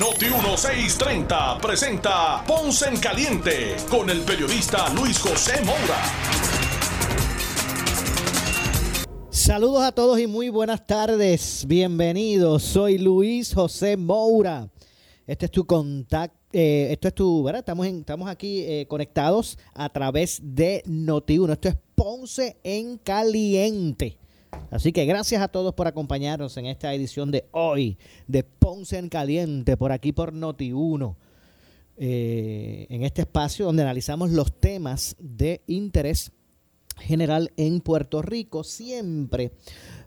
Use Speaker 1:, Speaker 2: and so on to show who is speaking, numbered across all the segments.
Speaker 1: Noti 1630 presenta Ponce en Caliente con el periodista Luis José Moura.
Speaker 2: Saludos a todos y muy buenas tardes. Bienvenidos. Soy Luis José Moura. Este es tu contacto. Eh, esto es tu, ¿verdad? Estamos, aquí eh, conectados a través de Noti1. Esto es Ponce en Caliente. Así que gracias a todos por acompañarnos en esta edición de hoy de Ponce en Caliente, por aquí por Noti1. Eh, en este espacio donde analizamos los temas de interés general en Puerto Rico, siempre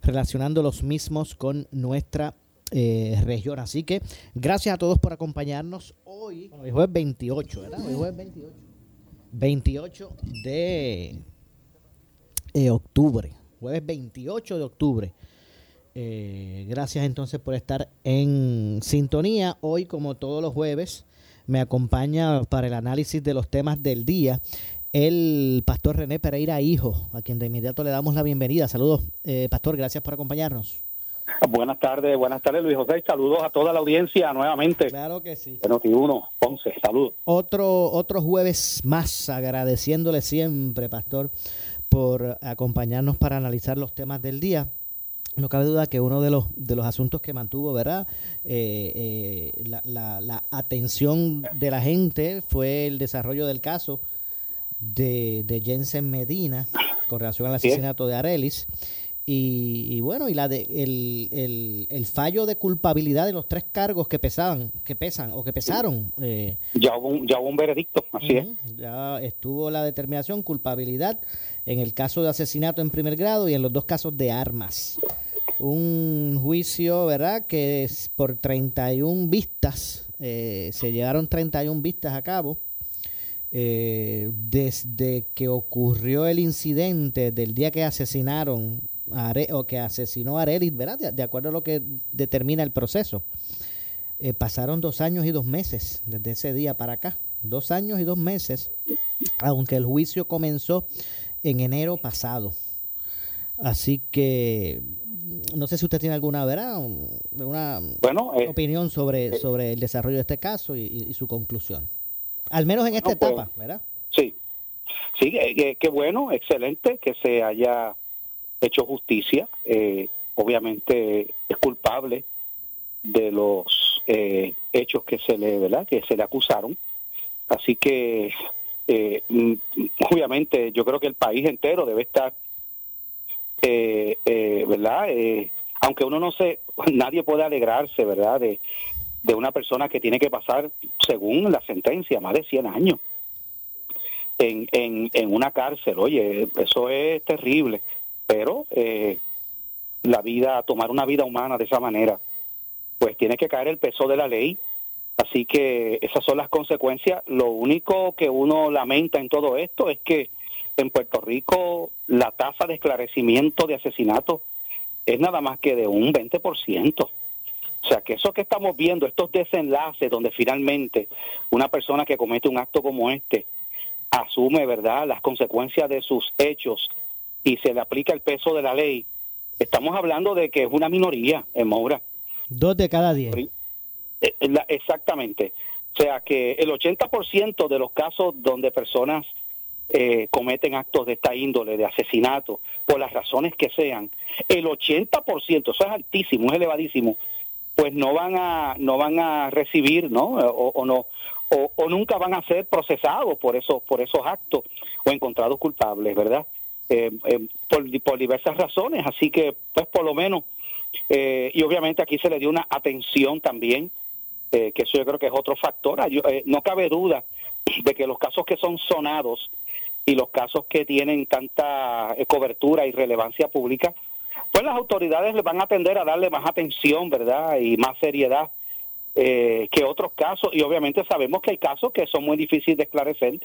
Speaker 2: relacionando los mismos con nuestra eh, región. Así que gracias a todos por acompañarnos hoy. Hoy jueves 28, ¿verdad? Hoy jueves 28. 28 de eh, octubre. Jueves 28 de octubre. Eh, gracias entonces por estar en sintonía. Hoy, como todos los jueves, me acompaña para el análisis de los temas del día el pastor René Pereira Hijo, a quien de inmediato le damos la bienvenida. Saludos, pastor, gracias por acompañarnos.
Speaker 3: Buenas tardes, buenas tardes Luis José. Saludos a toda la audiencia nuevamente.
Speaker 2: Claro que sí.
Speaker 3: Noti1, Ponce, saludos.
Speaker 2: Otro, otro jueves más, agradeciéndole siempre, Pastor, por acompañarnos para analizar los temas del día. No cabe duda que uno de los, de los asuntos que mantuvo, ¿verdad? Eh, eh, la, la, la, atención de la gente fue el desarrollo del caso de, de Jensen Medina con relación al asesinato de Arelis. Y, y, bueno, y la de, el, el, el, fallo de culpabilidad de los tres cargos que pesaban, que pesan o que pesaron.
Speaker 3: Eh, ya, hubo un, ya hubo un veredicto, así uh -huh,
Speaker 2: es. Ya estuvo la determinación, culpabilidad en el caso de asesinato en primer grado y en los dos casos de armas. Un juicio, ¿verdad? Que es por 31 vistas, eh, se llevaron 31 vistas a cabo. Eh, desde que ocurrió el incidente del día que asesinaron Are, o que asesinó a Arelis, ¿verdad? De, de, acuerdo a lo que determina el proceso. Eh, pasaron dos años y dos meses desde ese día para acá. Dos años y dos meses, aunque el juicio comenzó en enero pasado. Así que no sé si usted tiene alguna, ¿verdad? Una
Speaker 3: bueno, eh,
Speaker 2: opinión sobre, eh, sobre el desarrollo de este caso y, y, su conclusión. Al menos en esta
Speaker 3: no, pues,
Speaker 2: etapa, ¿verdad?
Speaker 3: Sí, sí, qué bueno, excelente que se haya hecho justicia, eh, obviamente es culpable de los eh, hechos que se le, ¿verdad? que se le acusaron. Así que eh, obviamente yo creo que el país entero debe estar, ¿verdad? aunque uno no se, nadie puede alegrarse, ¿verdad? De, de una persona que tiene que pasar, según la sentencia, más de 100 años en, en, en una cárcel. Oye, eso es terrible pero eh, la vida, tomar una vida humana de esa manera, pues tiene que caer el peso de la ley. Así que esas son las consecuencias. Lo único que uno lamenta en todo esto es que en Puerto Rico la tasa de esclarecimiento de asesinatos es nada más que de un 20%. O sea, que eso que estamos viendo, estos desenlaces donde finalmente una persona que comete un acto como este asume, ¿verdad?, las consecuencias de sus hechos y se le aplica el peso de la ley, estamos hablando de que es una minoría en Moura.
Speaker 2: Dos de cada diez.
Speaker 3: Exactamente. O sea que el 80% de los casos donde personas eh, cometen actos de esta índole, de asesinato, por las razones que sean, el 80%, eso es altísimo, es elevadísimo, pues no van a no van a recibir, ¿no? O, o no o, o, nunca van a ser procesados por esos por esos actos o encontrados culpables, ¿verdad? Eh, eh, por, diversas razones, así que pues por lo menos, eh, y obviamente aquí se le dio una atención también, que eso yo creo que es otro factor, Yo, no cabe duda de que los casos que son sonados y los casos que tienen tanta cobertura y relevancia pública, pues las autoridades le van a tender a darle más atención, ¿verdad? Y más seriedad eh, que otros casos, y obviamente sabemos que hay casos que son muy difíciles de esclarecer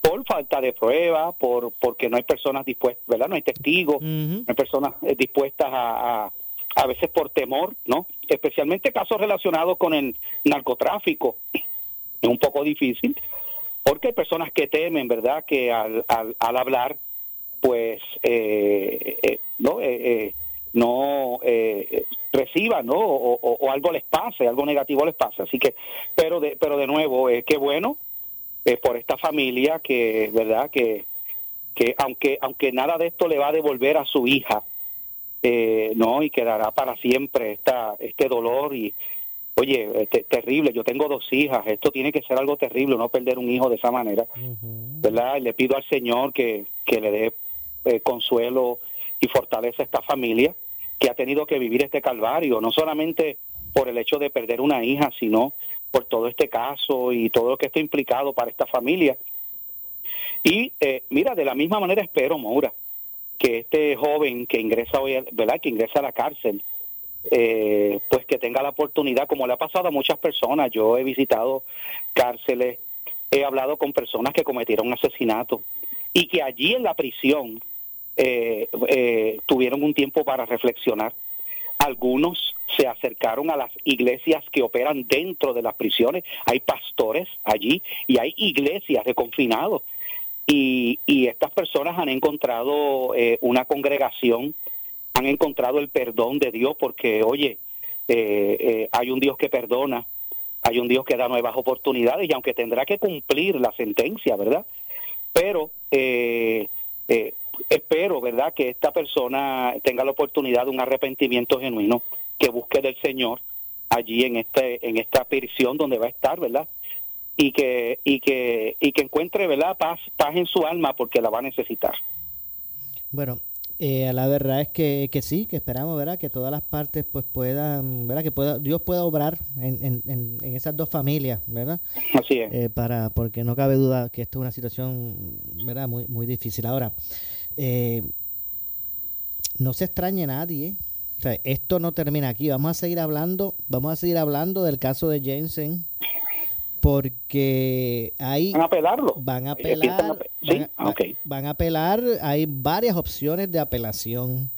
Speaker 3: por falta de prueba, por porque no hay personas dispuestas, ¿verdad? No hay testigos, no hay personas eh, dispuestas a, a, a veces por temor, ¿no? Especialmente casos relacionados con el narcotráfico, es un poco difícil, porque hay personas que temen, ¿verdad? Que al, al, al hablar, pues, eh, eh, no, eh, eh, no eh, reciban, ¿no? O, o- o algo les pase, algo negativo les pase. Así que, pero de, pero de nuevo, eh, qué bueno eh, por esta familia que, ¿verdad? Que, que aunque, aunque nada de esto le va a devolver a su hija, eh, no, y quedará para siempre esta, este dolor y, oye, eh, te- terrible, yo tengo dos hijas, esto tiene que ser algo terrible, no perder un hijo de esa manera, ¿verdad? Y le pido al Señor que, que le dé eh, consuelo y fortaleza a esta familia que ha tenido que vivir este calvario, no solamente por el hecho de perder una hija, sino por todo este caso y todo lo que está implicado para esta familia. Y eh, mira, de la misma manera espero, Maura, que este joven que ingresa hoy, ¿verdad? Que ingresa a la cárcel, eh, pues que tenga la oportunidad, como le ha pasado a muchas personas. Yo he visitado cárceles, he hablado con personas que cometieron asesinato y que allí en la prisión eh, eh, tuvieron un tiempo para reflexionar. Algunos se acercaron a las iglesias que operan dentro de las prisiones. Hay pastores allí y hay iglesias de confinados. Y, y estas personas han encontrado eh, una congregación, han encontrado el perdón de Dios porque, oye, eh, eh, hay un Dios que perdona, hay un Dios que da nuevas oportunidades y aunque tendrá que cumplir la sentencia, ¿verdad? Pero eh, eh, espero, ¿verdad?, que esta persona tenga la oportunidad de un arrepentimiento genuino, que busque del Señor allí en este en esta prisión donde va a estar, ¿verdad? Y que y que y que encuentre, ¿verdad?, paz paz en su alma porque la va a necesitar.
Speaker 2: Bueno, eh, la verdad es que, que sí, que esperamos, ¿verdad? Que todas las partes pues puedan, ¿verdad? Que pueda, Dios pueda obrar en, en, en, en esas dos familias, ¿verdad?
Speaker 3: Así es.
Speaker 2: Eh, para, porque no cabe duda que esto es una situación, ¿verdad? Muy, muy difícil. Ahora, eh, no se extrañe nadie. O sea, esto no termina aquí. Vamos a seguir hablando, vamos a seguir hablando del caso de Jensen, porque hay
Speaker 3: ¿Van a apelarlo?
Speaker 2: van a apelar,
Speaker 3: ape-
Speaker 2: van, a, van a apelar, hay varias opciones de apelación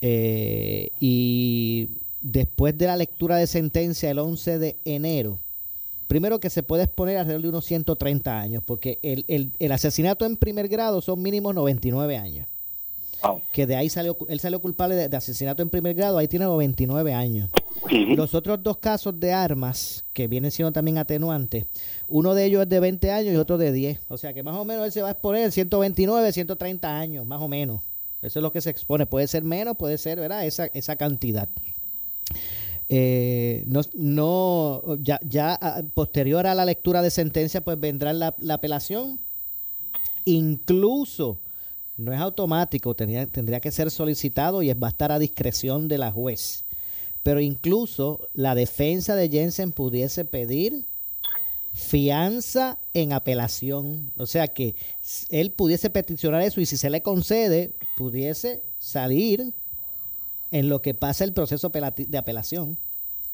Speaker 2: eh, y después de la lectura de sentencia el 11 de enero, primero que se puede exponer alrededor de unos 130 años, porque el, el, el asesinato en primer grado son mínimo 99 años,
Speaker 3: Wow.
Speaker 2: que de ahí salió, él salió culpable de, de asesinato en primer grado, ahí tiene 99 años. Los otros dos casos de armas, que vienen siendo también atenuantes, uno de ellos es de 20 años y otro de 10. O sea que más o menos él se va a exponer 129, 130 años, más o menos. Eso es lo que se expone. Puede ser menos, puede ser, ¿verdad? Esa, esa cantidad. Eh, no, no, ya, ya ah, posterior a la lectura de sentencia, pues vendrá la, la apelación. Incluso, no es automático, tendría, tendría que ser solicitado y va a estar a discreción de la juez. Pero incluso la defensa de Jensen pudiese pedir fianza en apelación. O sea que él pudiese peticionar eso y si se le concede, pudiese salir en lo que pasa el proceso de apelación.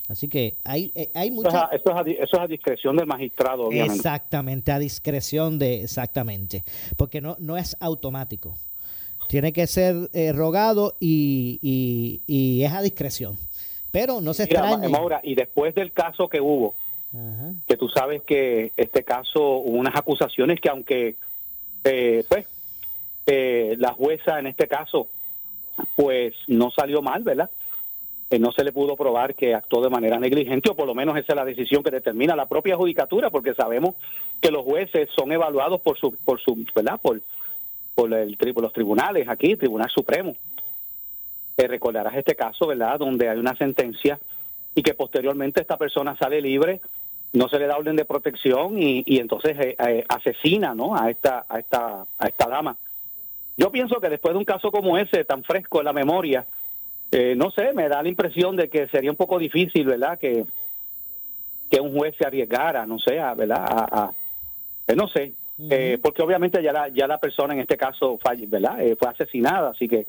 Speaker 2: Así que hay, eh, hay
Speaker 3: Eso es,
Speaker 2: mucha...
Speaker 3: a, eso, es eso es a discreción del magistrado, obviamente.
Speaker 2: Exactamente, a discreción de, exactamente, porque no, no es automático. Tiene que ser eh, rogado y, y, y es a discreción. Pero no se
Speaker 3: Mira,
Speaker 2: extrañe.
Speaker 3: Maura, y después del caso que hubo,
Speaker 2: Ajá.
Speaker 3: que tú sabes que este caso hubo unas acusaciones que aunque eh, pues eh, la jueza en este caso pues no salió mal, ¿verdad? Eh, no se le pudo probar que actuó de manera negligente o por lo menos esa es la decisión que determina la propia judicatura porque sabemos que los jueces son evaluados por su por su, ¿verdad? Por por el por los tribunales aquí, Tribunal Supremo. Eh, recordarás este caso, ¿verdad? Donde hay una sentencia y que posteriormente esta persona sale libre, no se le da orden de protección y, y entonces eh, eh, asesina, ¿no? A esta a esta a esta dama. Yo pienso que después de un caso como ese tan fresco en la memoria, eh, no sé, me da la impresión de que sería un poco difícil, ¿verdad? Que que un juez se arriesgara, no sé, a, ¿verdad? A, a- eh, no sé, eh, porque obviamente ya la ya la persona en este caso falle- ¿verdad? Eh, fue asesinada, así que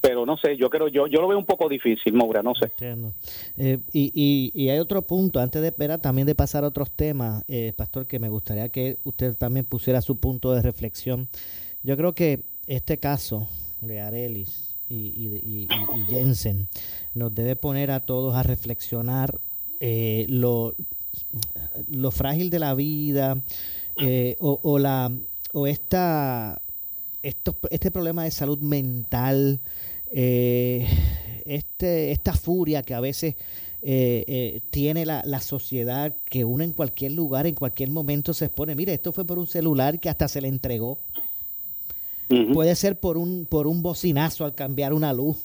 Speaker 3: pero no sé, yo creo, yo, yo lo veo un poco difícil, Moura, no sé.
Speaker 2: Entiendo. Eh, y, y, y, hay otro punto, antes de ver también de pasar a otros temas, eh, Pastor, que me gustaría que usted también pusiera su punto de reflexión. Yo creo que este caso de Arelis y, Jensen nos debe poner a todos a reflexionar eh, lo, lo frágil de la vida eh, o, la o esta esto, este problema de salud mental eh, este esta furia que a veces tiene la, la, sociedad que uno en cualquier lugar, en cualquier momento se expone. Mire, esto fue por un celular que hasta se le entregó. Uh -huh. Puede ser por un, por un bocinazo al cambiar una luz.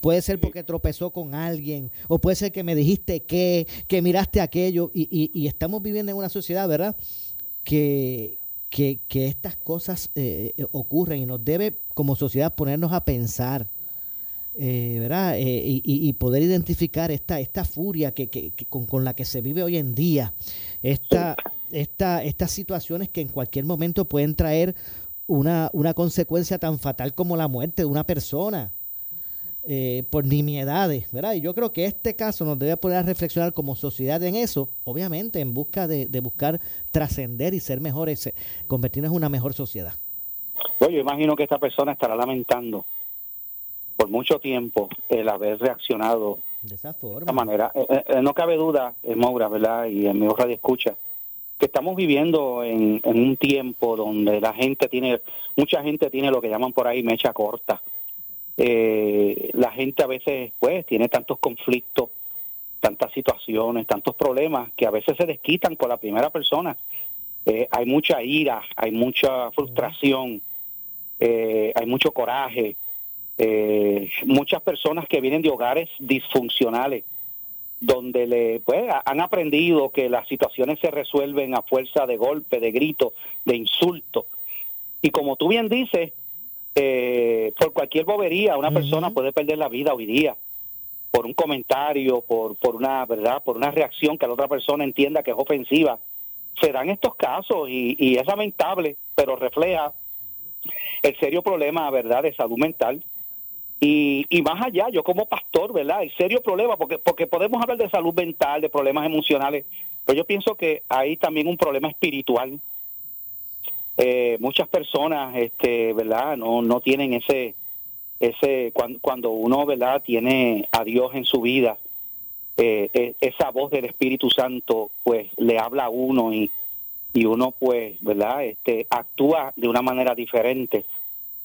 Speaker 2: Puede ser porque tropezó con alguien. O puede ser que me dijiste que, que miraste aquello. Y, y, y estamos viviendo en una sociedad, ¿verdad? Que, que, que estas cosas eh, ocurren y nos debe como sociedad ponernos a pensar eh, ¿verdad? Eh, y, y, poder identificar esta, esta furia que, que, que con, con, la que se vive hoy en día, esta, esta, estas situaciones que en cualquier momento pueden traer una, una consecuencia tan fatal como la muerte de una persona. Eh, por nimiedades, ¿verdad? Y yo creo que este caso nos debe poner a reflexionar como sociedad en eso, obviamente en busca de, de buscar trascender y ser mejores, convertirnos en una mejor sociedad.
Speaker 3: Bueno, yo imagino que esta persona estará lamentando por mucho tiempo el haber reaccionado
Speaker 2: de esa forma.
Speaker 3: De esta manera. Eh, eh, no cabe duda, eh, Moura, ¿verdad? Y en mi radio escucha, que estamos viviendo en, un tiempo donde la gente tiene, mucha gente tiene lo que llaman por ahí mecha corta. Eh, la gente a veces, pues, tiene tantos conflictos, tantas situaciones, tantos problemas, que a veces se desquitan con la primera persona. Eh, hay mucha ira, hay mucha frustración, eh, hay mucho coraje, muchas personas que vienen de hogares disfuncionales donde le pues han aprendido que las situaciones se resuelven a fuerza de golpe, de grito, de insulto. Y como tú bien dices, eh, por cualquier bobería una uh -huh. persona puede perder la vida hoy día por un comentario, por por una verdad, por una reacción que la otra persona entienda que es ofensiva. Se dan estos casos y, y es lamentable, pero refleja el serio problema, verdad, de salud mental y, y más allá, yo como pastor, ¿verdad? Hay serio problema, porque, porque podemos hablar de salud mental, de problemas emocionales, pero yo pienso que hay también un problema espiritual. Eh, muchas personas, este, ¿verdad? No, no tienen ese, ese cuando, cuando uno, ¿verdad? Tiene a Dios en su vida, eh, esa voz del Espíritu Santo, pues le habla a uno y, y uno, pues, ¿verdad? Este, actúa de una manera diferente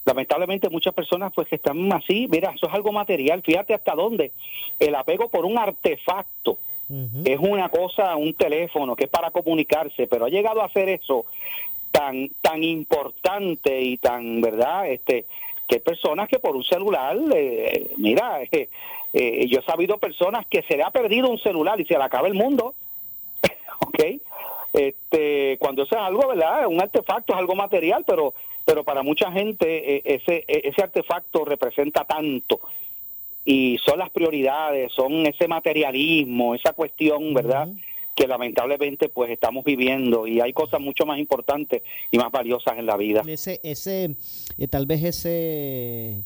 Speaker 3: lamentablemente muchas personas pues que están así, mira, eso es algo material, fíjate hasta dónde el apego por un artefacto uh -huh. es una cosa, un teléfono que es para comunicarse, pero ha llegado a ser eso tan tan importante y tan, ¿verdad? Este que hay personas que por un celular, eh, mira, eh, eh, yo he sabido personas que se le ha perdido un celular y se le acaba el mundo, ¿ok? Este, cuando eso es algo, ¿verdad? Un artefacto es algo material, pero pero para mucha gente ese ese artefacto representa tanto y son las prioridades, son ese materialismo, esa cuestión, ¿verdad? Uh -huh. que lamentablemente pues estamos viviendo y hay cosas mucho más importantes y más valiosas en la vida.
Speaker 2: Ese ese eh, tal vez ese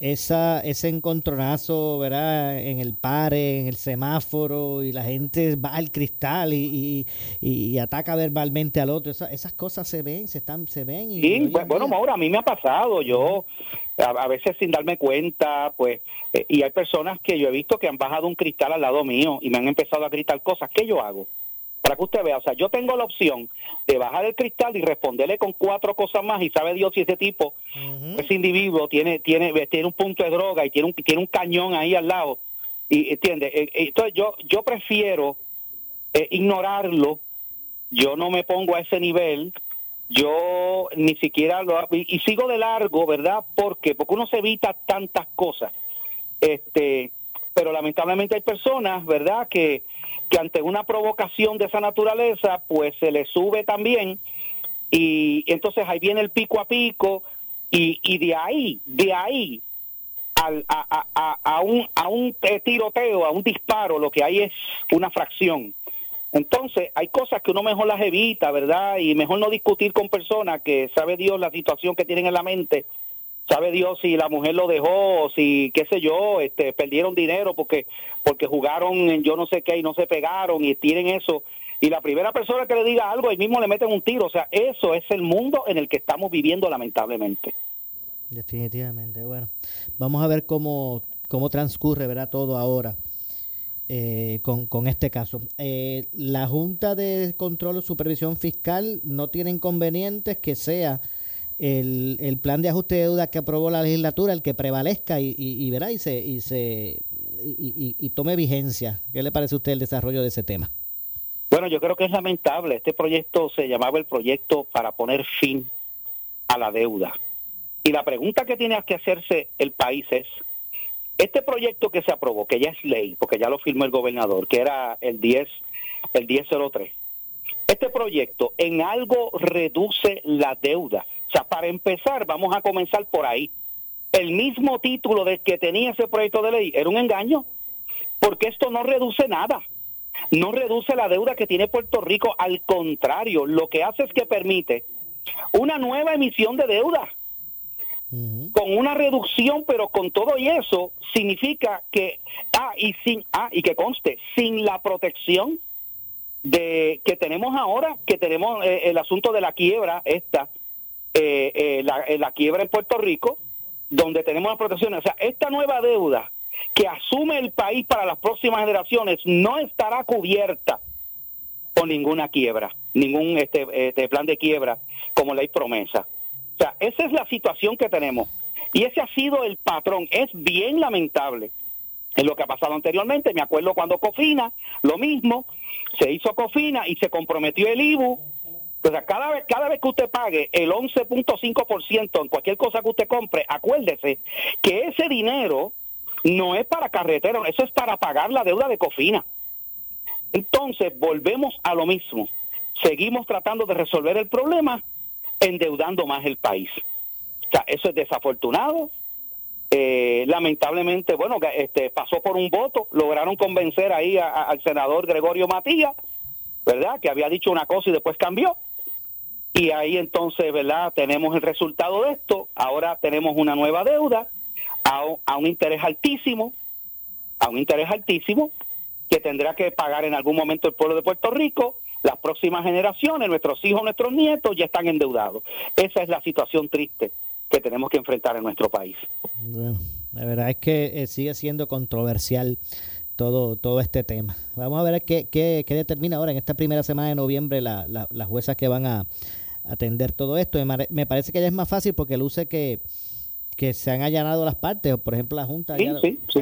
Speaker 2: esa ese encontronazo, ¿verdad? En el pare, en el semáforo y la gente va al cristal y, y, y ataca verbalmente al otro. Esa, esas cosas se ven, se están se ven y
Speaker 3: Sí, pues, bueno, Maura, a mí me ha pasado, yo a, a veces sin darme cuenta, pues eh, y hay personas que yo he visto que han bajado un cristal al lado mío y me han empezado a gritar cosas, ¿qué yo hago? Para que usted vea, o sea, yo tengo la opción de bajar el cristal y responderle con cuatro cosas más y sabe Dios si ese tipo, uh -huh. ese individuo tiene tiene tiene un punto de droga y tiene un tiene un cañón ahí al lado y entiende, eh, entonces yo yo prefiero eh, ignorarlo, yo no me pongo a ese nivel, yo ni siquiera lo y, y sigo de largo, ¿verdad? Porque porque uno se evita tantas cosas. Este, pero lamentablemente hay personas, ¿verdad?, que que ante una provocación de esa naturaleza, pues se le sube también y entonces ahí viene el pico a pico y, y de ahí, de ahí al, a, a, a, un, a un tiroteo, a un disparo, lo que hay es una fracción. Entonces, hay cosas que uno mejor las evita, ¿verdad? Y mejor no discutir con personas que sabe Dios la situación que tienen en la mente sabe Dios si la mujer lo dejó o si, qué sé yo, este, perdieron dinero porque, porque jugaron en yo no sé qué y no se pegaron y tienen eso. Y la primera persona que le diga algo, ahí mismo le meten un tiro. O sea, eso es el mundo en el que estamos viviendo lamentablemente.
Speaker 2: Definitivamente. Bueno, vamos a ver cómo, cómo transcurre ¿verdad? todo ahora eh, con, con, este caso. Eh, la Junta de Control o Supervisión Fiscal no tiene inconvenientes que sea el, el plan de ajuste de deuda que aprobó la legislatura el que prevalezca y, y, verá, y se, y, se y, y, tome vigencia. ¿Qué le parece a usted el desarrollo de ese tema?
Speaker 3: Bueno, yo creo que es lamentable. Este proyecto se llamaba el proyecto para poner fin a la deuda. Y la pregunta que tiene que hacerse el país es, este proyecto que se aprobó, que ya es ley, porque ya lo firmó el gobernador, que era el 10, el 1003, este proyecto en algo reduce la deuda. O sea, para empezar, vamos a comenzar por ahí. El mismo título de que tenía ese proyecto de ley era un engaño, porque esto no reduce nada. No reduce la deuda que tiene Puerto Rico, al contrario, lo que hace es que permite una nueva emisión de deuda con una reducción, pero con todo y eso significa que ah y sin ah y que conste sin la protección de que tenemos ahora, que tenemos eh, el asunto de la quiebra esta, eh, eh, la, la quiebra en Puerto Rico, donde tenemos la protección, o sea, esta nueva deuda que asume el país para las próximas generaciones no estará cubierta con ninguna quiebra, ningún este, este plan de quiebra como ley promesa. O sea, esa es la situación que tenemos. Y ese ha sido el patrón. Es bien lamentable en lo que ha pasado anteriormente. Me acuerdo cuando Cofina, lo mismo, se hizo Cofina y se comprometió el IBU. Sea, cada vez, cada vez que usted pague el 11.5% en cualquier cosa que usted compre, acuérdese que ese dinero no es para carretera, eso es para pagar la deuda de Cofina. Entonces, volvemos a lo mismo. Seguimos tratando de resolver el problema endeudando más el país. O sea, eso es desafortunado. Eh, lamentablemente, bueno, este, pasó por un voto, lograron convencer ahí al senador Gregorio Matías, ¿verdad? Que había dicho una cosa y después cambió. Y ahí entonces, ¿verdad? Tenemos el resultado de esto. Ahora tenemos una nueva deuda a, a un interés altísimo, a un interés altísimo que tendrá que pagar en algún momento el pueblo de Puerto Rico las próximas generaciones, nuestros hijos, nuestros nietos ya están endeudados. Esa es la situación triste que tenemos que enfrentar en nuestro país.
Speaker 2: Bueno, la verdad es que eh, sigue siendo controversial todo, todo este tema. Vamos a ver qué, qué, determina ahora en esta primera semana de noviembre la, las juezas que van a atender todo esto. Me parece que ya es más fácil porque luce que que se han allanado las partes, por ejemplo la Junta
Speaker 3: sí, sí, sí.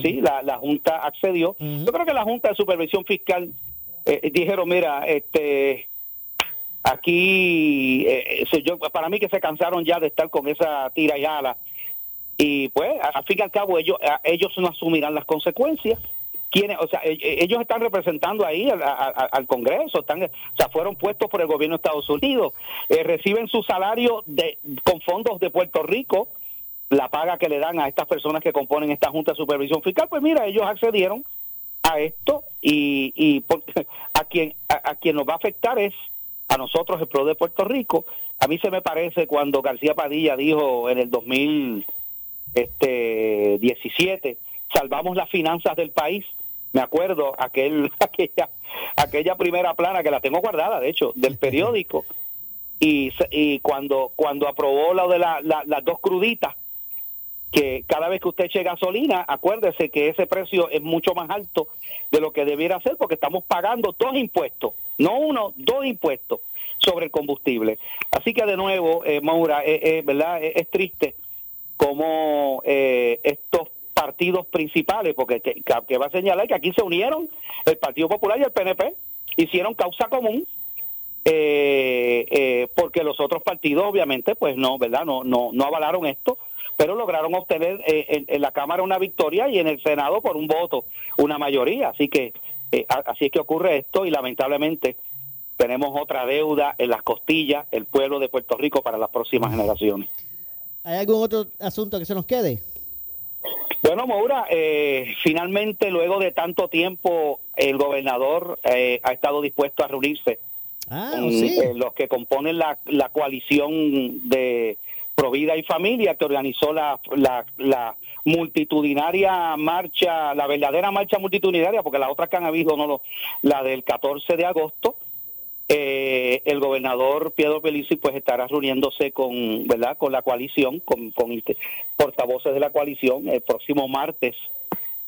Speaker 3: sí, la, la, Junta accedió. Yo creo que la Junta de Supervisión Fiscal eh, dijeron, mira, este aquí, eh, yo, para mí que se cansaron ya de estar con esa tira y ala. Y pues, al fin y al cabo, ellos, ellos no asumirán las consecuencias. Quienes, o sea, e, e, ellos están representando ahí al, Congreso, están, o sea, fueron puestos por el gobierno de Estados Unidos, eh, reciben su salario de, con fondos de Puerto Rico, la paga que le dan a estas personas que componen esta Junta de Supervisión Fiscal, pues mira, ellos accedieron a esto y, y a quien a, quien nos va a afectar es a nosotros el pueblo de Puerto Rico. A mí se me parece cuando García Padilla dijo en el 2017 este, salvamos las finanzas del país. Me acuerdo aquel aquella aquella primera plana que la tengo guardada, de hecho, del periódico. Y, y cuando cuando aprobó lo de la, las dos cruditas que cada vez que usted eche gasolina, acuérdese que ese precio es mucho más alto de lo que debiera ser porque estamos pagando dos impuestos, no uno, dos impuestos sobre el combustible. Así que de nuevo, eh, Maura, eh, eh, ¿verdad? Es, triste como estos partidos principales, porque que, va a señalar que aquí se unieron el Partido Popular y el PNP, hicieron causa común porque los otros partidos obviamente pues no, ¿verdad? No, no, no avalaron esto pero lograron obtener eh, en, la Cámara una victoria y en el Senado por un voto una mayoría. Así que eh, así es que ocurre esto y lamentablemente tenemos otra deuda en las costillas el pueblo de Puerto Rico para las próximas generaciones.
Speaker 2: ¿Hay algún otro asunto que se nos quede?
Speaker 3: Bueno, Maura, eh, finalmente luego de tanto tiempo el gobernador ha estado dispuesto a reunirse
Speaker 2: ah,
Speaker 3: con los que componen la, la coalición de Provida y Familia, que organizó la, la, la multitudinaria marcha, la verdadera marcha multitudinaria, porque las otras que han habido, no lo, la del 14 de agosto, eh, el gobernador Pedro Pelici pues estará reuniéndose con, ¿verdad? con la coalición, con, con portavoces de la coalición el próximo martes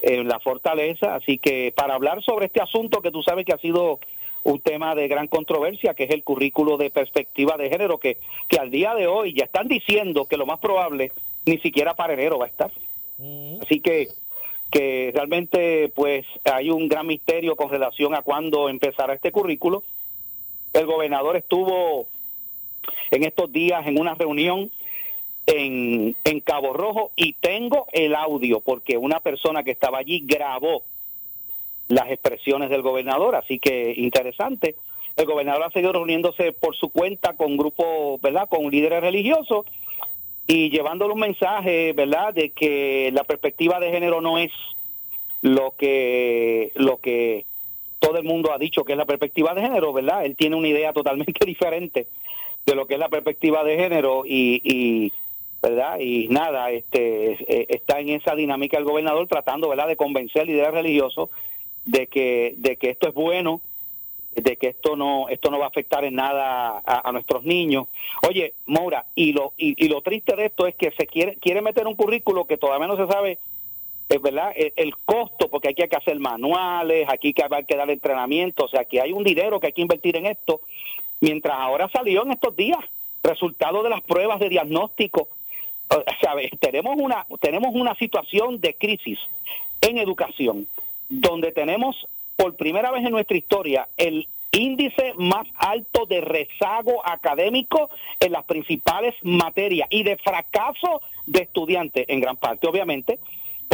Speaker 3: en la fortaleza, así que para hablar sobre este asunto que tú sabes que ha sido un tema de gran controversia, que es el currículo de perspectiva de género, que, que al día de hoy ya están diciendo que lo más probable ni siquiera para enero va a estar. Así que que realmente pues hay un gran misterio con relación a cuándo empezará este currículo. El gobernador estuvo en estos días en una reunión en, Cabo Rojo y tengo el audio porque una persona que estaba allí grabó las expresiones del gobernador, así que interesante. El gobernador ha seguido reuniéndose por su cuenta con grupos, ¿verdad?, con líderes religiosos y llevándole un mensaje, ¿verdad?, de que la perspectiva de género no es lo que lo que todo el mundo ha dicho que es la perspectiva de género, ¿verdad? Él tiene una idea totalmente diferente de lo que es la perspectiva de género y, y ¿verdad? Y nada, este eh, está en esa dinámica el gobernador tratando, ¿verdad?, de convencer al líder religioso de que de que esto es bueno, de que esto no esto no va a afectar en nada a, nuestros niños. Oye, Moura, y lo y, y, lo triste de esto es que se quiere quiere meter un currículo que todavía no se sabe es verdad el, costo porque aquí hay que hacer manuales, aquí hay que dar entrenamiento, o sea, que hay un dinero que hay que invertir en esto, mientras ahora salió en estos días resultado de las pruebas de diagnóstico. O tenemos una tenemos una situación de crisis en educación donde tenemos por primera vez en nuestra historia el índice más alto de rezago académico en las principales materias y de fracaso de estudiantes, en gran parte, obviamente,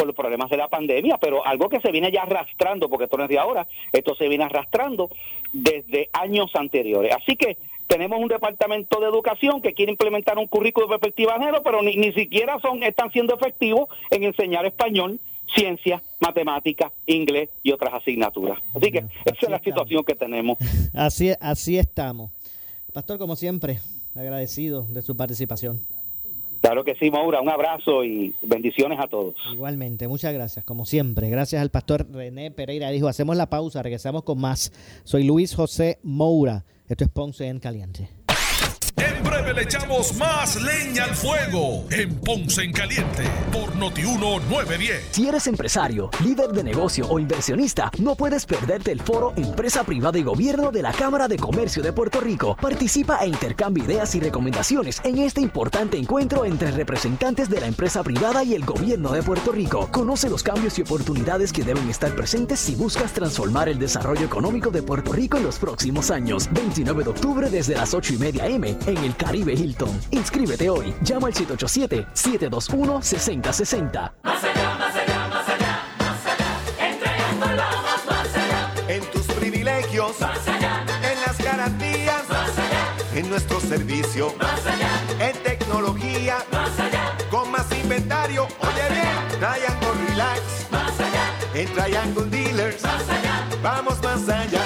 Speaker 3: por los problemas de la pandemia, pero algo que se viene ya arrastrando, porque esto no es de ahora, esto se viene arrastrando desde años anteriores. Así que tenemos un departamento de educación que quiere implementar un currículo de perspectiva de género, pero ni, ni siquiera son están siendo efectivos en enseñar español, ciencia, matemática, inglés y otras asignaturas. Así que esa así es la estamos. situación que tenemos.
Speaker 2: Así, así estamos. Pastor, como siempre, agradecido de su participación.
Speaker 3: Claro que sí, Maura. Un abrazo y bendiciones a todos.
Speaker 2: Igualmente, muchas gracias, como siempre. Gracias al pastor René Pereira. Dijo, hacemos la pausa, regresamos con más. Soy Luis José Moura. Esto es Ponce en Caliente.
Speaker 1: Le echamos más leña al fuego en Ponce en Caliente por Notiuno 910.
Speaker 4: Si eres empresario, líder de negocio o inversionista, no puedes perderte el foro Empresa Privada y Gobierno de la Cámara de Comercio de Puerto Rico. Participa e intercambia ideas y recomendaciones en este importante encuentro entre representantes de la empresa privada y el gobierno de Puerto Rico. Conoce los cambios y oportunidades que deben estar presentes si buscas transformar el desarrollo económico de Puerto Rico en los próximos años. 29 de octubre desde las 8 y media M en el Caribe Hilton. Inscríbete hoy. Llama al 787-721-6060.
Speaker 5: Más allá, más allá, más allá, más allá. Entre vamos más allá.
Speaker 6: En tus privilegios.
Speaker 5: Más allá.
Speaker 6: En las garantías.
Speaker 5: Más allá.
Speaker 6: En nuestro servicio.
Speaker 5: Más allá.
Speaker 6: En tecnología.
Speaker 5: Más allá.
Speaker 6: Con más inventario. Oye bien. Triangle Relax.
Speaker 5: Más allá.
Speaker 6: En Triangle Dealers.
Speaker 5: Más allá.
Speaker 6: Vamos más allá.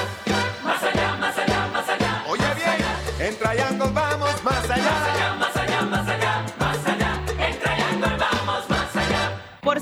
Speaker 5: Más allá, más allá,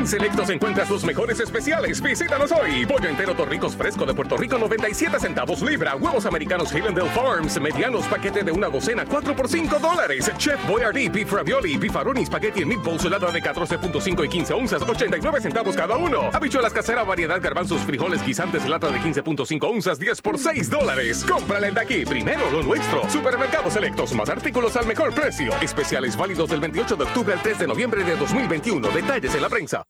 Speaker 7: En Selectos encuentras los mejores especiales. Visítanos hoy. Pollo entero Torricos fresco de Puerto Rico, 97 centavos libra. Huevos americanos Hillendale Farms, medianos, paquete de una docena, 4 por 5 dólares. Chef Boyardee, beef ravioli, bifaroni, spaghetti en meatballs, lata de 14.5 y 15 onzas, 89 centavos cada uno. Habichuelas casera, variedad, garbanzos, frijoles, guisantes, lata de 15.5 onzas, 10 por 6 dólares. Cómprale de aquí, primero lo nuestro. Supermercados Selectos, más artículos al mejor precio. Especiales válidos del 28 de octubre al 3 de noviembre de 2021. Detalles en la prensa.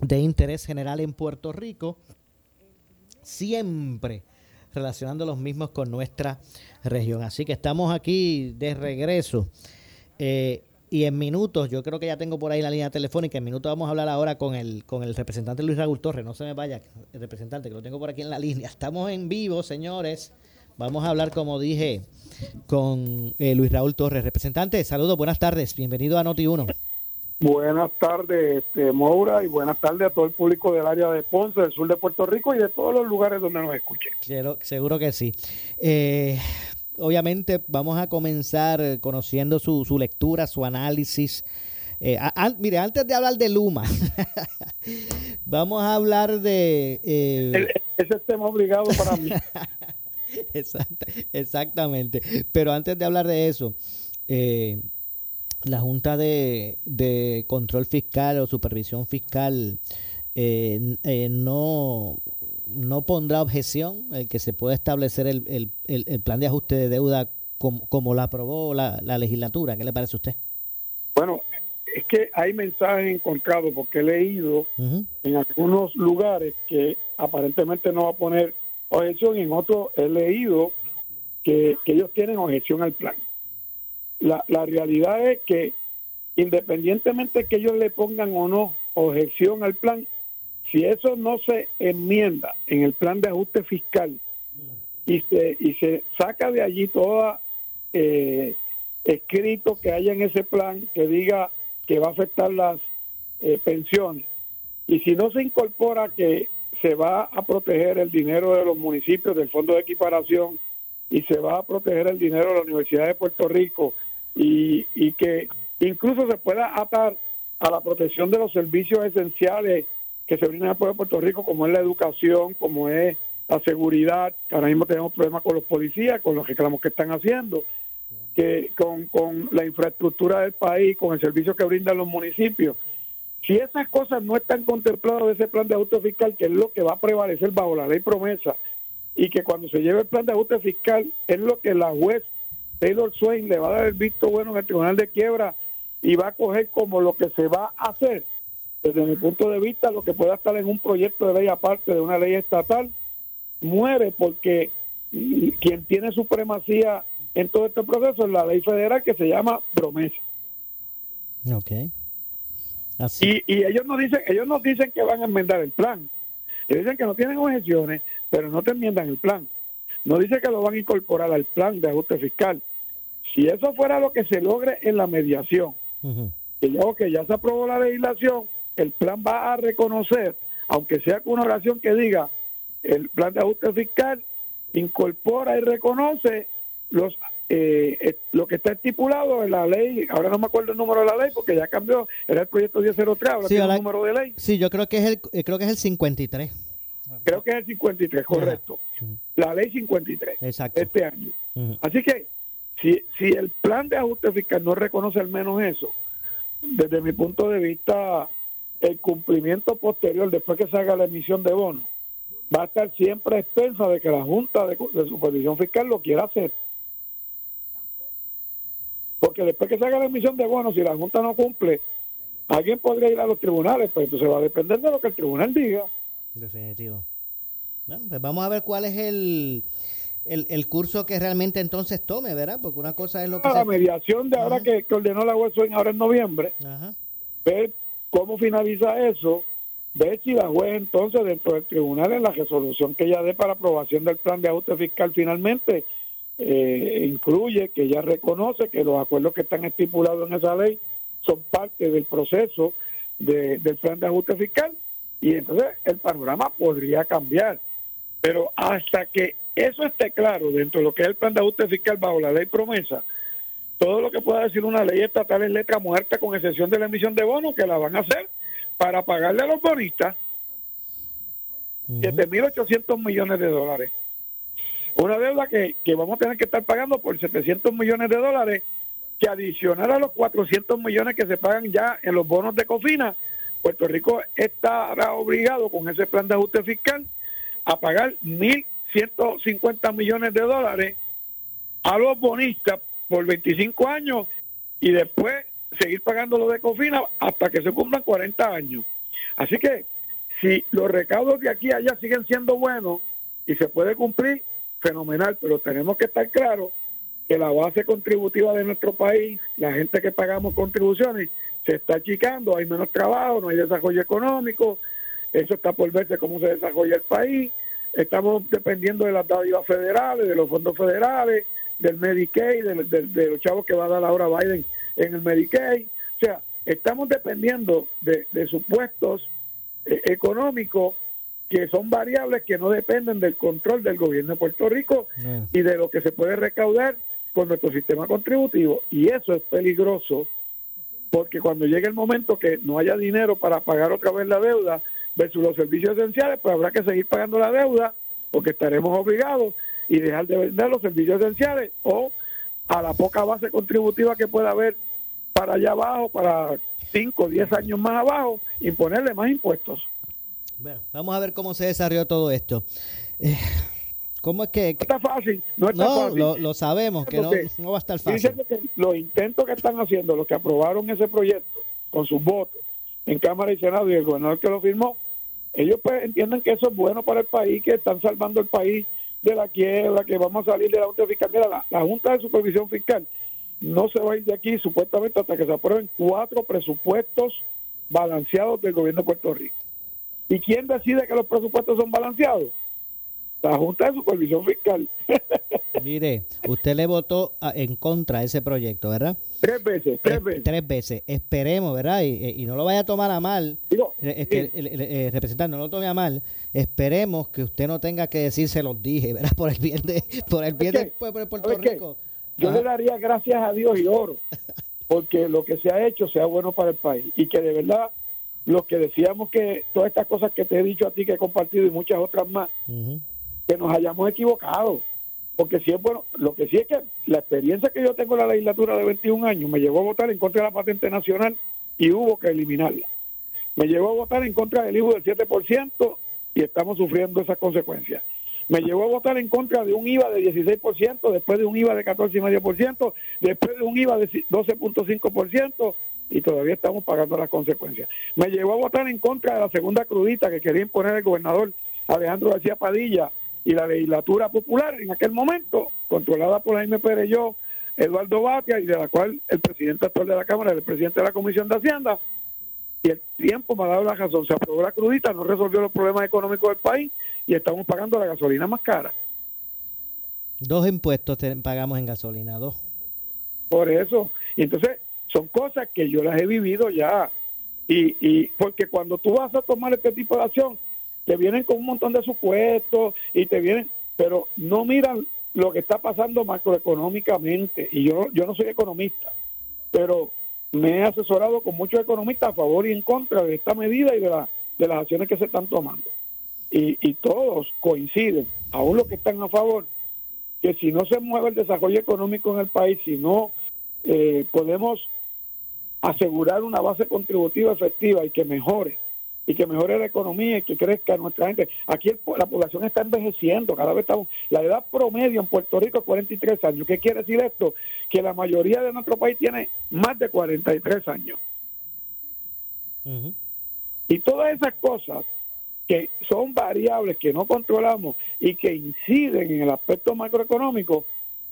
Speaker 2: de interés general en Puerto Rico, siempre relacionando los mismos con nuestra región. Así que estamos aquí de regreso. Eh, y en minutos, yo creo que ya tengo por ahí la línea telefónica. En minutos vamos a hablar ahora con el, con el representante Luis Raúl Torres. No se me vaya, el representante, que lo tengo por aquí en la línea. Estamos en vivo, señores. Vamos a hablar, como dije, con eh, Luis Raúl Torres. Representante, saludos, buenas tardes. Bienvenido a Noti1.
Speaker 8: Buenas tardes, este, Moura, y buenas tardes a todo el público del área de Ponce, del sur de Puerto Rico y de todos los lugares donde nos escuchen.
Speaker 2: Seguro que sí. Eh, obviamente vamos a comenzar conociendo su, su lectura, su análisis. Eh, a- mire, antes de hablar de Luma, vamos a hablar de... eh,
Speaker 8: El- ese es tema obligado para mí.
Speaker 2: Exacta- exactamente. Pero antes de hablar de eso, eh, la Junta de, de Control Fiscal o Supervisión Fiscal eh, eh, no, no pondrá objeción el que se pueda establecer el, el- el- el plan de ajuste de deuda como, como la aprobó la, la legislatura. ¿Qué le parece a usted?
Speaker 8: Bueno, es que hay mensajes encontrados porque he leído en algunos lugares que aparentemente no va a poner objeción y en otros he leído que, que ellos tienen objeción al plan. La, la realidad es que independientemente que ellos le pongan o no objeción al plan, si eso no se enmienda en el plan de ajuste fiscal y se, y se saca de allí todo eh, escrito que haya en ese plan que diga que va a afectar las eh, pensiones, y si no se incorpora que se va a proteger el dinero de los municipios del Fondo de Equiparación y se va a proteger el dinero de la Universidad de Puerto Rico y, y que incluso se pueda atar a la protección de los servicios esenciales que se brindan al pueblo de Puerto Rico, como es la educación, como es la seguridad, que ahora mismo tenemos problemas con los policías, con los reclamos que están haciendo, que con, con la infraestructura del país, con el servicio que brindan los municipios. Si esas cosas no están contempladas en ese plan de ajuste fiscal, que es lo que va a prevalecer bajo la ley promesa, y que cuando se lleve el plan de ajuste fiscal es lo que la juez Taylor Swain le va a dar el visto bueno en el Tribunal de Quiebra y va a coger como lo que se va a hacer, desde mi punto de vista, lo que pueda estar en un proyecto de ley aparte de una ley estatal, muere porque quien tiene supremacía en todo este proceso es la ley federal que se llama promesa.
Speaker 2: Ok.
Speaker 8: Y, y ellos nos dicen, ellos nos dicen que van a enmendar el plan. Ellos dicen que no tienen objeciones, pero no te enmiendan el plan. No dice que lo van a incorporar al plan de ajuste fiscal. Si eso fuera lo que se logre en la mediación, que ya, que ya se aprobó la legislación, el plan va a reconocer, aunque sea con una oración que diga, el plan de ajuste fiscal incorpora y reconoce los eh, eh, lo que está estipulado en la ley, ahora no me acuerdo el número de la ley porque ya cambió, era el proyecto 1003, ahora
Speaker 2: Sí,
Speaker 8: tiene
Speaker 2: ahora-
Speaker 8: el número de ley.
Speaker 2: Sí, yo creo que es el, eh, creo que es el 53.
Speaker 8: Creo que es el 53, correcto. La ley 53,
Speaker 2: Exacto.
Speaker 8: este año. Así que si, si el plan de ajuste fiscal no reconoce al menos eso, desde mi punto de vista, el cumplimiento posterior, después que se haga la emisión de bonos, va a estar siempre a expensa de que la Junta de, Supervisión Fiscal lo quiera hacer. Porque después que se haga la emisión de bonos, si la Junta no cumple, alguien podría ir a los tribunales, pero entonces va a depender de lo que el tribunal diga.
Speaker 2: Definitivo. Bueno, pues vamos a ver cuál es el, el, el curso que realmente entonces tome, ¿verdad? Porque una cosa es lo que...
Speaker 8: la
Speaker 2: se-
Speaker 8: mediación de ahora que, que ordenó la juez ahora en noviembre,
Speaker 2: Ajá.
Speaker 8: ver cómo finaliza eso, ver si la juez entonces dentro del tribunal en la resolución que ella dé para aprobación del plan de ajuste fiscal finalmente eh, incluye que ella reconoce que los acuerdos que están estipulados en esa ley son parte del proceso de- del plan de ajuste fiscal y entonces el panorama podría cambiar. Pero hasta que eso esté claro dentro de lo que es el plan de ajuste fiscal bajo la ley promesa, todo lo que pueda decir una ley estatal es letra muerta con excepción de la emisión de bonos que la van a hacer para pagarle a los bonistas 7.800 millones de dólares. Una deuda que, que vamos a tener que estar pagando por 700 millones de dólares que adicional a los 400 millones que se pagan ya en los bonos de cofina, Puerto Rico estará obligado con ese plan de ajuste fiscal a pagar 1.150 millones de dólares a los bonistas por 25 años y después seguir pagando lo de cofina hasta que se cumplan 40 años. Así que si los recaudos de aquí a allá siguen siendo buenos y se puede cumplir, fenomenal, pero tenemos que estar claros que la base contributiva de nuestro país, la gente que pagamos contribuciones, se está achicando, hay menos trabajo, no hay desarrollo económico, eso está por verse cómo se desarrolla el país, estamos dependiendo de las dádivas federales, de los fondos federales, del Medicaid, de, de- de los chavos que va a dar ahora Biden en el Medicaid, o sea, estamos dependiendo de, de supuestos eh, económicos que son variables que no dependen del control del gobierno de Puerto Rico y de lo que se puede recaudar con nuestro sistema contributivo. Y eso es peligroso porque cuando llegue el momento que no haya dinero para pagar otra vez la deuda versus los servicios esenciales, pues habrá que seguir pagando la deuda porque estaremos obligados y dejar de vender los servicios esenciales o a la poca base contributiva que pueda haber para allá abajo, para 5 o 10 años más abajo, imponerle más impuestos.
Speaker 2: Bueno, vamos a ver cómo se desarrolló todo esto. Eh, ¿Cómo es que...?
Speaker 8: No está fácil, no está fácil.
Speaker 2: Lo, lo sabemos, que no, va a estar fácil.
Speaker 8: que los intentos que están haciendo, los que aprobaron ese proyecto, con sus votos en Cámara y Senado y el gobernador que lo firmó, ellos pues entienden que eso es bueno para el país, que están salvando el país de la quiebra, que vamos a salir de la Junta Fiscal. Mira, la, la Junta de Supervisión Fiscal no se va a ir de aquí supuestamente hasta que se aprueben cuatro presupuestos balanceados del gobierno de Puerto Rico. ¿Y quién decide que los presupuestos son balanceados? La Junta de Supervisión Fiscal.
Speaker 2: Mire, usted le votó a- en contra de ese proyecto, ¿verdad?
Speaker 8: Tres veces, tres
Speaker 2: Eh,
Speaker 8: veces.
Speaker 2: Tres veces. Esperemos, ¿verdad? Y, y no lo vaya a tomar a mal. Eh, este, el, el- el representante, no lo tome a mal. Esperemos que usted no tenga que decir se los dije, ¿verdad? Por el bien de, por el bien del pueblo de Puerto
Speaker 8: ¿Sabe qué?
Speaker 2: Rico.
Speaker 8: Yo
Speaker 2: Ajá.
Speaker 8: le daría gracias a Dios y oro, porque lo que se ha hecho sea bueno para el país y que de verdad lo que decíamos que todas estas cosas que te he dicho a ti que he compartido y muchas otras más, que nos hayamos equivocado. Porque si es bueno, lo que sí es que la experiencia que yo tengo en la legislatura de 21 años me llevó a votar en contra de la patente nacional y hubo que eliminarla. Me llevó a votar en contra del IVU del 7% y estamos sufriendo esas consecuencias. Me llevó a votar en contra de un IVA de 16%, después de un IVA de 14,5%, después de un IVA de 12.5% y todavía estamos pagando las consecuencias. Me llevó a votar en contra de la segunda crudita que quería imponer el gobernador Alejandro García Padilla y la legislatura popular en aquel momento, controlada por Jaime Pereyó, Eduardo Batia y de la cual el presidente actual de la Cámara, el presidente de la Comisión de Hacienda, y el tiempo me ha dado la razón, se aprobó la crudita, no resolvió los problemas económicos del país y estamos pagando la gasolina más cara.
Speaker 2: Dos impuestos te- pagamos en gasolina, dos.
Speaker 8: Por eso. Y entonces son cosas que yo las he vivido ya. Y, y porque cuando tú vas a tomar este tipo de acción, te vienen con un montón de supuestos y te vienen, pero no miran lo que está pasando macroeconómicamente. Y yo, yo no soy economista, pero me he asesorado con muchos economistas a favor y en contra de esta medida y de, la, de las acciones que se están tomando. Y, y todos coinciden, aún los que están a favor, que si no se mueve el desarrollo económico en el país, si no eh, podemos asegurar una base contributiva efectiva y que mejore, y que mejore la economía y que crezca nuestra gente. Aquí el- la población está envejeciendo, cada vez estamos, la edad promedio en Puerto Rico es 43 años. ¿Qué quiere decir esto? Que la mayoría de nuestro país tiene más de 43 años. Y todas esas cosas que son variables que no controlamos y que inciden en el aspecto macroeconómico,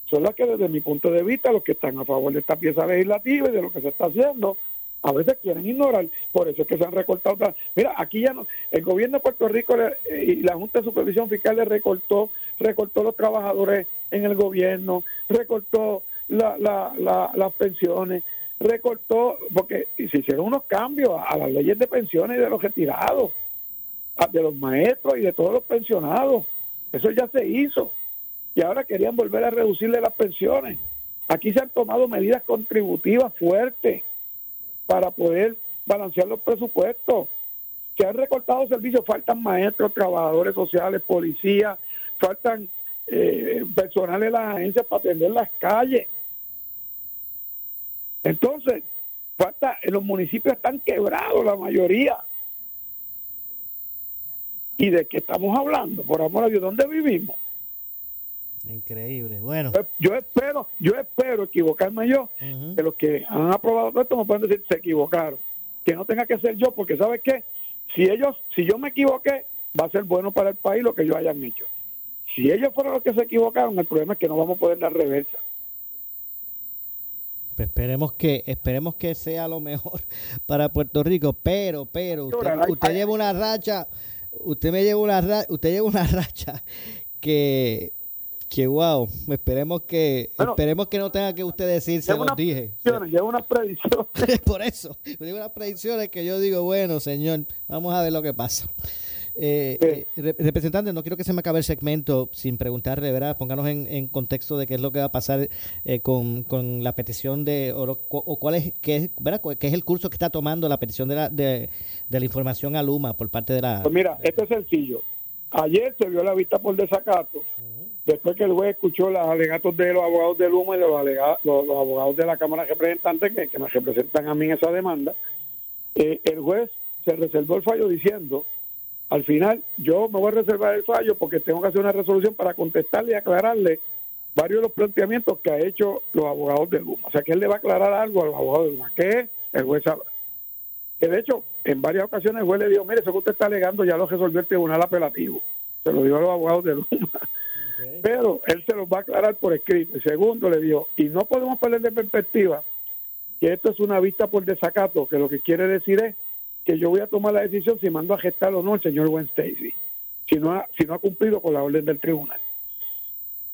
Speaker 8: son las que desde mi punto de vista, los que están a favor de esta pieza legislativa y de lo que se está haciendo, a veces quieren ignorar. Por eso es que se han recortado. Mira, aquí ya no, el gobierno de Puerto Rico eh, y la Junta de Supervisión Fiscal le recortó, recortó los trabajadores en el gobierno, recortó la- la- la- las pensiones, recortó, porque se hicieron unos cambios a, las leyes de pensiones y de los retirados, de los maestros y de todos los pensionados. Eso ya se hizo. Y ahora querían volver a reducirle las pensiones. Aquí se han tomado medidas contributivas fuertes para poder balancear los presupuestos. Se han recortado servicios, faltan maestros, trabajadores sociales, policías, faltan eh, personal de las agencias para atender las calles. Entonces, falta, los municipios están quebrados la mayoría. ¿Y de qué estamos hablando? Por amor a Dios, ¿dónde vivimos?
Speaker 2: Increíble. Bueno.
Speaker 8: Yo espero, yo espero equivocarme yo, que los que han aprobado todo esto me pueden decir se equivocaron. Que no tenga que ser yo, porque ¿sabes qué? Si ellos, si yo me equivoqué, va a ser bueno para el país lo que ellos hayan hecho. Si ellos fueron los que se equivocaron, el problema es que no vamos a poder dar reversa.
Speaker 2: Pues esperemos que esperemos que sea lo mejor para Puerto Rico, pero pero usted, usted lleva una racha, usted me lleva una racha, usted lleva una racha que que wow, esperemos que
Speaker 8: Bueno,
Speaker 2: esperemos que no tenga que usted decir se los dije.
Speaker 8: llevo unas predicciones.
Speaker 2: Por eso, llevo unas predicciones que yo digo, bueno, señor, vamos a ver lo que pasa. Eh, eh, re- representante, no quiero que se me acabe el segmento sin preguntarle, ¿verdad? Pónganos en, en contexto de qué es lo que va a pasar eh, con, con la petición de, o, o cuál es, qué es, ¿verdad? ¿Qué es el curso que está tomando la petición de la, de, de la información a Luma por parte de la...
Speaker 8: Pues mira, esto es sencillo. Ayer se vio la vista por desacato, después que el juez escuchó los alegatos de los abogados de Luma y los, alega- los, abogados de la Cámara de Representantes que, que me representan a mí esa demanda, eh, el juez se reservó el fallo diciendo, al final yo me voy a reservar el fallo porque tengo que hacer una resolución para contestarle y aclararle varios de los planteamientos que ha hecho los abogados de Luma. O sea que él le va a aclarar algo a los abogados de Luma. ¿Qué es? El juez sabrá. Que de hecho, en varias ocasiones el juez le dijo, mire, eso que usted está alegando ya lo resolvió el tribunal apelativo. Se lo dijo a los abogados de Luma. Pero él se los va a aclarar por escrito. Y segundo, le dijo, y no podemos perder de perspectiva que esto es una vista por desacato, que lo que quiere decir es que yo voy a tomar la decisión si mando a gestar o no el señor Gwen Stacy, si no ha, si no ha cumplido con la orden del tribunal.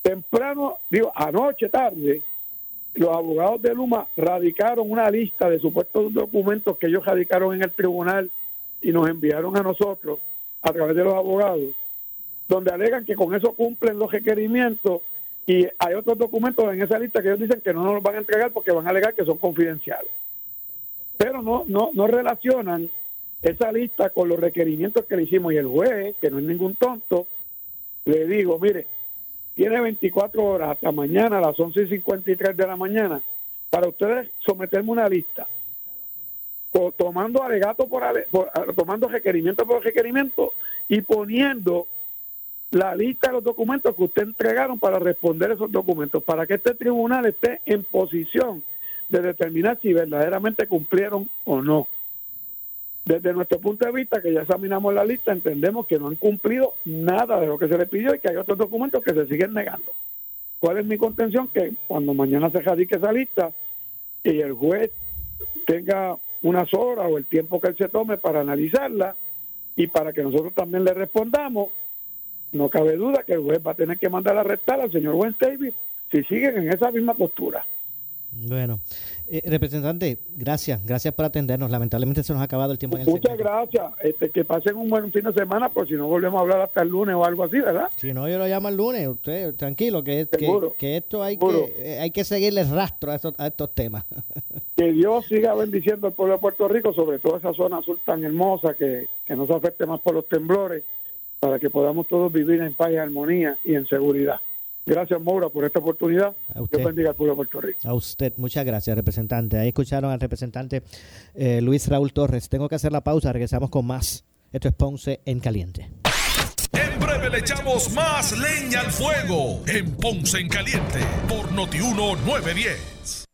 Speaker 8: Temprano, digo, anoche tarde, los abogados de Luma radicaron una lista de supuestos documentos que ellos radicaron en el tribunal y nos enviaron a nosotros a través de los abogados, donde alegan que con eso cumplen los requerimientos y hay otros documentos en esa lista que ellos dicen que no nos los van a entregar porque van a alegar que son confidenciales. Pero no, no, no relacionan esa lista con los requerimientos que le hicimos y el juez, que no es ningún tonto, le digo, mire, tiene 24 horas hasta mañana a las 11 y 53 de la mañana para ustedes someterme una lista tomando alegato por, ale- por- tomando requerimiento por requerimiento y poniendo la lista de los documentos que usted entregaron para responder esos documentos, para que este tribunal esté en posición de determinar si verdaderamente cumplieron o no. Desde nuestro punto de vista, que ya examinamos la lista, entendemos que no han cumplido nada de lo que se les pidió y que hay otros documentos que se siguen negando. ¿Cuál es mi contención? Que cuando mañana se radique esa lista y el juez tenga unas horas o el tiempo que él se tome para analizarla y para que nosotros también le respondamos, no cabe duda que el juez va a tener que mandar a arrestar al señor Gwen Davis si siguen en esa misma postura.
Speaker 2: Bueno, eh, representante, gracias, gracias por atendernos. Lamentablemente se nos ha acabado el tiempo en el
Speaker 8: Muchas gracias. Este, que pasen un buen fin de semana, por si no volvemos a hablar hasta el lunes o algo así, ¿verdad?
Speaker 2: Si no, yo lo llamo el lunes. Usted, tranquilo, que, que, esto hay
Speaker 8: Seguro.
Speaker 2: que, eh, hay que seguirle el rastro a estos, a estos temas.
Speaker 8: Que Dios siga bendiciendo al pueblo de Puerto Rico, sobre todo esa zona azul tan hermosa, que, que no se afecte más por los temblores, para que podamos todos vivir en paz y armonía y en seguridad. Gracias, Moura, por esta oportunidad.
Speaker 2: usted.
Speaker 8: Dios bendiga al pueblo de Puerto Rico.
Speaker 2: A usted, muchas gracias, representante. Ahí escucharon al representante eh, Luis Raúl Torres. Tengo que hacer la pausa, regresamos con más. Esto es Ponce en Caliente.
Speaker 1: En breve le echamos más leña al fuego en Ponce en Caliente por Notiuno 910.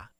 Speaker 9: 있다.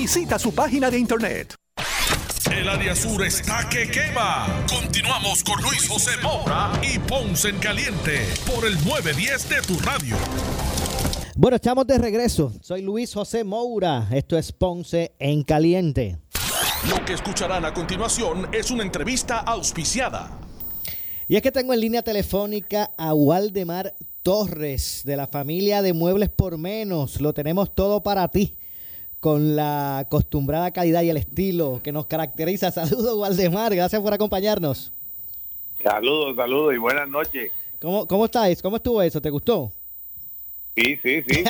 Speaker 9: Visita su página de internet.
Speaker 1: El área sur está que quema. Continuamos con Luis José Moura y Ponce en Caliente por el 910 de tu radio.
Speaker 2: Bueno, estamos de regreso. Soy Luis José Moura. Esto es Ponce en Caliente.
Speaker 1: Lo que escucharán a continuación es una entrevista auspiciada.
Speaker 2: Y es que tengo en línea telefónica a Waldemar Torres de la familia de Muebles por Menos. Lo tenemos todo para ti con la acostumbrada calidad y el estilo que nos caracteriza. Saludos, Waldemar. Gracias por acompañarnos.
Speaker 10: Saludos, saludos y buenas noches.
Speaker 2: ¿Cómo, cómo estáis? ¿Cómo estuvo eso? ¿Te gustó?
Speaker 10: Sí, sí, sí.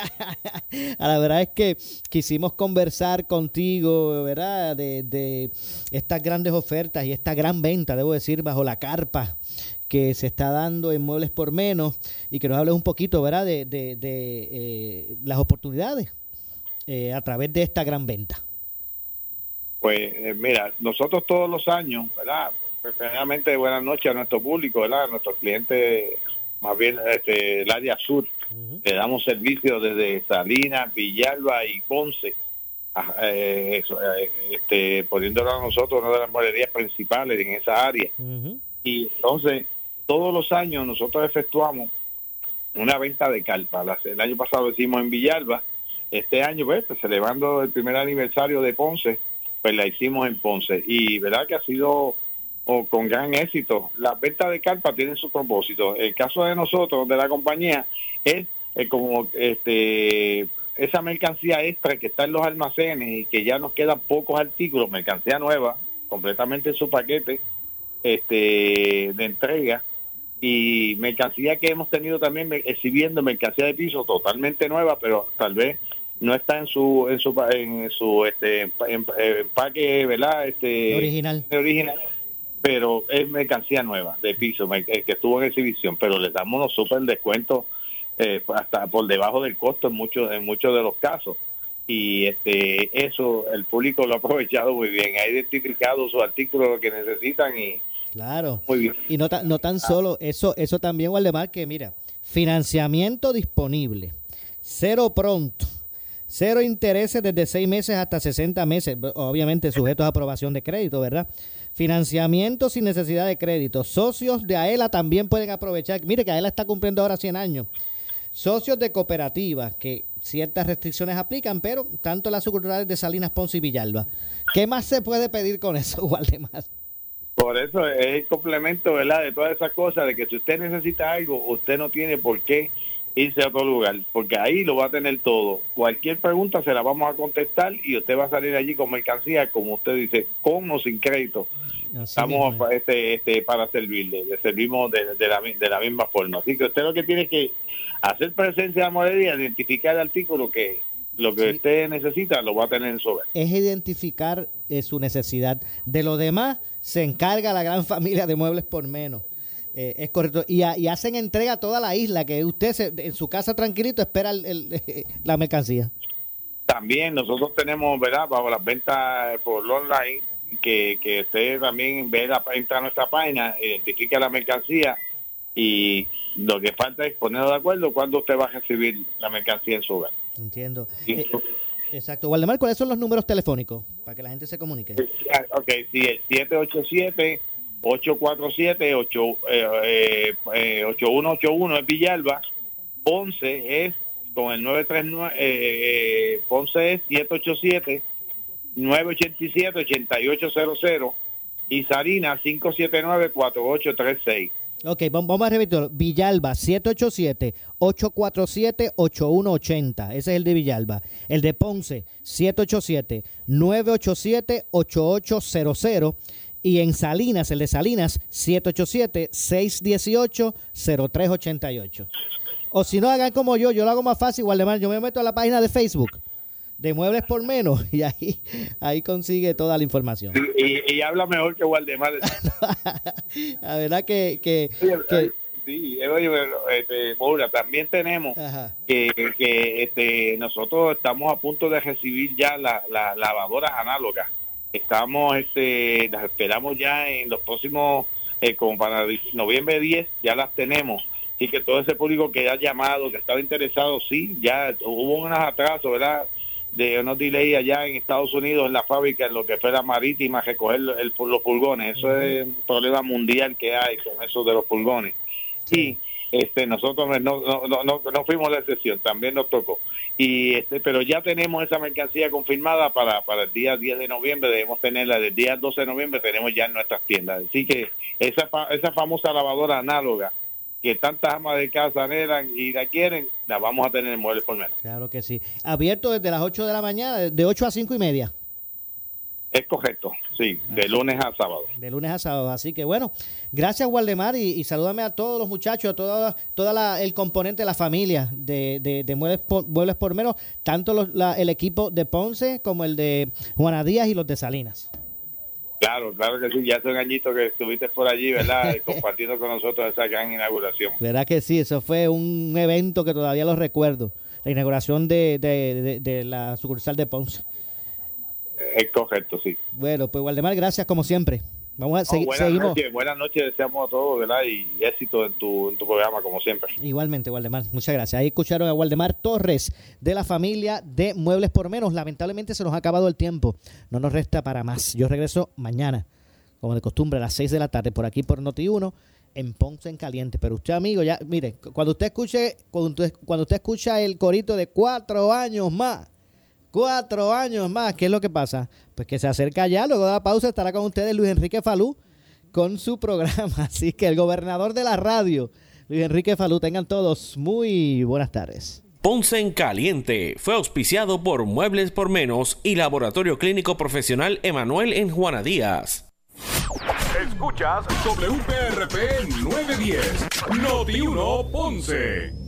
Speaker 2: La verdad es que quisimos conversar contigo, ¿verdad? De, de estas grandes ofertas y esta gran venta, debo decir, bajo la carpa que se está dando en Muebles por Menos y que nos hables un poquito, ¿verdad? De, de, de, eh, las oportunidades eh, a través de esta gran venta.
Speaker 10: Pues eh, mira, nosotros todos los años, ¿verdad? Primeramente, buenas noches a nuestro público, ¿verdad? A nuestros clientes, más bien este, el área sur. Le damos servicio desde Salinas, Villalba y Ponce, a- eh, eso, eh, este, poniéndolo a nosotros una de las molerías principales en esa área. Y entonces, todos los años nosotros efectuamos una venta de carpa. El año pasado hicimos en Villalba, este año, pues, celebrando el primer aniversario de Ponce, pues la hicimos en Ponce. Y verdad que ha sido o con gran éxito. Las ventas de carpa tienen su propósito. El caso de nosotros, de la compañía, es eh, como este esa mercancía extra que está en los almacenes y que ya nos quedan pocos artículos, mercancía nueva, completamente en su paquete este de entrega y mercancía que hemos tenido también exhibiendo mercancía de piso totalmente nueva, pero tal vez no está en su en su en su este empaque, ¿verdad? Este
Speaker 2: original.
Speaker 10: original pero es mercancía nueva de piso que estuvo en exhibición, pero le damos unos super descuentos eh, hasta por debajo del costo en muchos en muchos de los casos y este eso el público lo ha aprovechado muy bien, ha identificado sus artículos que necesitan y
Speaker 2: claro
Speaker 10: muy bien
Speaker 2: y no, no tan solo eso eso también Waldemar que mira financiamiento disponible cero pronto cero intereses desde seis meses hasta 60 meses obviamente sujetos a aprobación de crédito verdad financiamiento sin necesidad de crédito socios de AELA también pueden aprovechar mire que AELA está cumpliendo ahora 100 años socios de cooperativas que ciertas restricciones aplican, pero tanto las sucursales de Salinas, Ponce y Villalba. ¿Qué más se puede pedir con eso, Waldemar?
Speaker 10: Por eso es el complemento, ¿verdad? De todas esas cosas, de que si usted necesita algo, usted no tiene por qué irse a otro lugar, porque ahí lo va a tener todo. Cualquier pregunta se la vamos a contestar y usted va a salir allí con mercancía, como usted dice, con o sin crédito. Estamos este, este, para servirle, le servimos de, la, de la misma forma. Así que usted lo que tiene que hacer presencia de morería, identificar el artículo que lo que usted necesita lo va a tener en su.
Speaker 2: Es identificar eh, su necesidad. De lo demás se encarga la gran familia de muebles por menos. Eh, es correcto. Y, hacen entrega a toda la isla, que usted en su casa tranquilito espera la mercancía.
Speaker 10: También nosotros tenemos, ¿verdad? Bajo las ventas por online, que, que usted también ve la, entra a nuestra página, identifica la mercancía y lo que falta es ponerlo de acuerdo cuando usted va a recibir la mercancía en su hogar.
Speaker 2: Entiendo. Eh, exacto. Waldemar, ¿cuáles son los números telefónicos para que la gente se comunique?
Speaker 10: Ah, ok, sí, el 787 847 8181 es Villalba, Ponce es con el 939 eh, eh, Ponce es 787 987 8800 y Sarina 579 4836
Speaker 2: Ok, vamos a repetir. Villalba, 787-847-8180. Ese es el de Villalba. El de Ponce, 787-987-8800. Y en Salinas, el de Salinas, 787-618-0388. O si no, hagan como yo, yo lo hago más fácil, Waldemar. Yo me meto a la página de Facebook de Muebles por Menos y ahí, ahí consigue toda la información.
Speaker 10: Y, habla mejor que Waldemar.
Speaker 2: la verdad que... que,
Speaker 10: sí, oye, este, también tenemos que, que este, nosotros estamos a punto de recibir ya las lavadoras análogas. Estamos, este, las esperamos ya en los próximos, eh, como para noviembre 10, ya las tenemos. Y que todo ese público que ha llamado, que estaba interesado, sí, ya hubo unos atrasos, ¿verdad? de unos delay allá en Estados Unidos en la fábrica en lo que fue la marítima recoger el, los pulgones. Eso es un problema mundial que hay con eso de los pulgones. Y este nosotros no, no, no, no, fuimos la excepción también nos tocó y este pero ya tenemos esa mercancía confirmada para, para el día 10 de noviembre debemos tenerla del día 12 de noviembre tenemos ya en nuestras tiendas así que esa esa famosa lavadora análoga que tantas amas de casa anhelan y la quieren, la vamos a tener en Muebles por Menos.
Speaker 2: Claro que sí. Abierto desde las 8 de la mañana, de 8 a 5 y media.
Speaker 10: Es correcto, sí, de lunes a sábado.
Speaker 2: De lunes a sábado, así que bueno, gracias Waldemar y, salúdame a todos los muchachos, a todo toda el componente de la familia de, de, Muebles, por, Muebles por Menos, tanto el equipo de Ponce como el de Juana Díaz y los de Salinas.
Speaker 10: Claro, claro que sí, ya hace un añito que estuviste por allí, ¿verdad? Compartiendo con nosotros esa gran inauguración.
Speaker 2: ¿Verdad que sí? Eso fue un evento que todavía lo recuerdo, la inauguración de, de, de, la sucursal de Ponce.
Speaker 10: Es correcto, sí.
Speaker 2: Bueno, pues Waldemar, gracias como siempre. Vamos a
Speaker 10: seguir. buenas Noches, buenas noches, deseamos a todos, ¿verdad? Y éxito en tu, en tu programa, como siempre.
Speaker 2: Igualmente, Waldemar, muchas gracias. Ahí escucharon a Waldemar Torres de la familia de Muebles por Menos. Lamentablemente se nos ha acabado el tiempo, no nos resta para más. Yo regreso mañana, como de costumbre, a las 6 de la tarde, por aquí por Noti1, en Ponce en Caliente. Pero usted, amigo, ya, mire, cuando usted escuche, cuando usted, cuando usted escucha el corito de cuatro años más, Cuatro años más. ¿Qué es lo que pasa? Pues que se acerca ya, luego de la pausa estará con ustedes Luis Enrique Falú, con su programa. Así que el gobernador de la radio, Luis Enrique Falú, tengan todos muy buenas tardes.
Speaker 11: Ponce en Caliente fue auspiciado por Muebles por Menos y Laboratorio Clínico Profesional Emanuel en Juana Díaz.
Speaker 1: Escuchas WPRP 910, Noti 1 Ponce.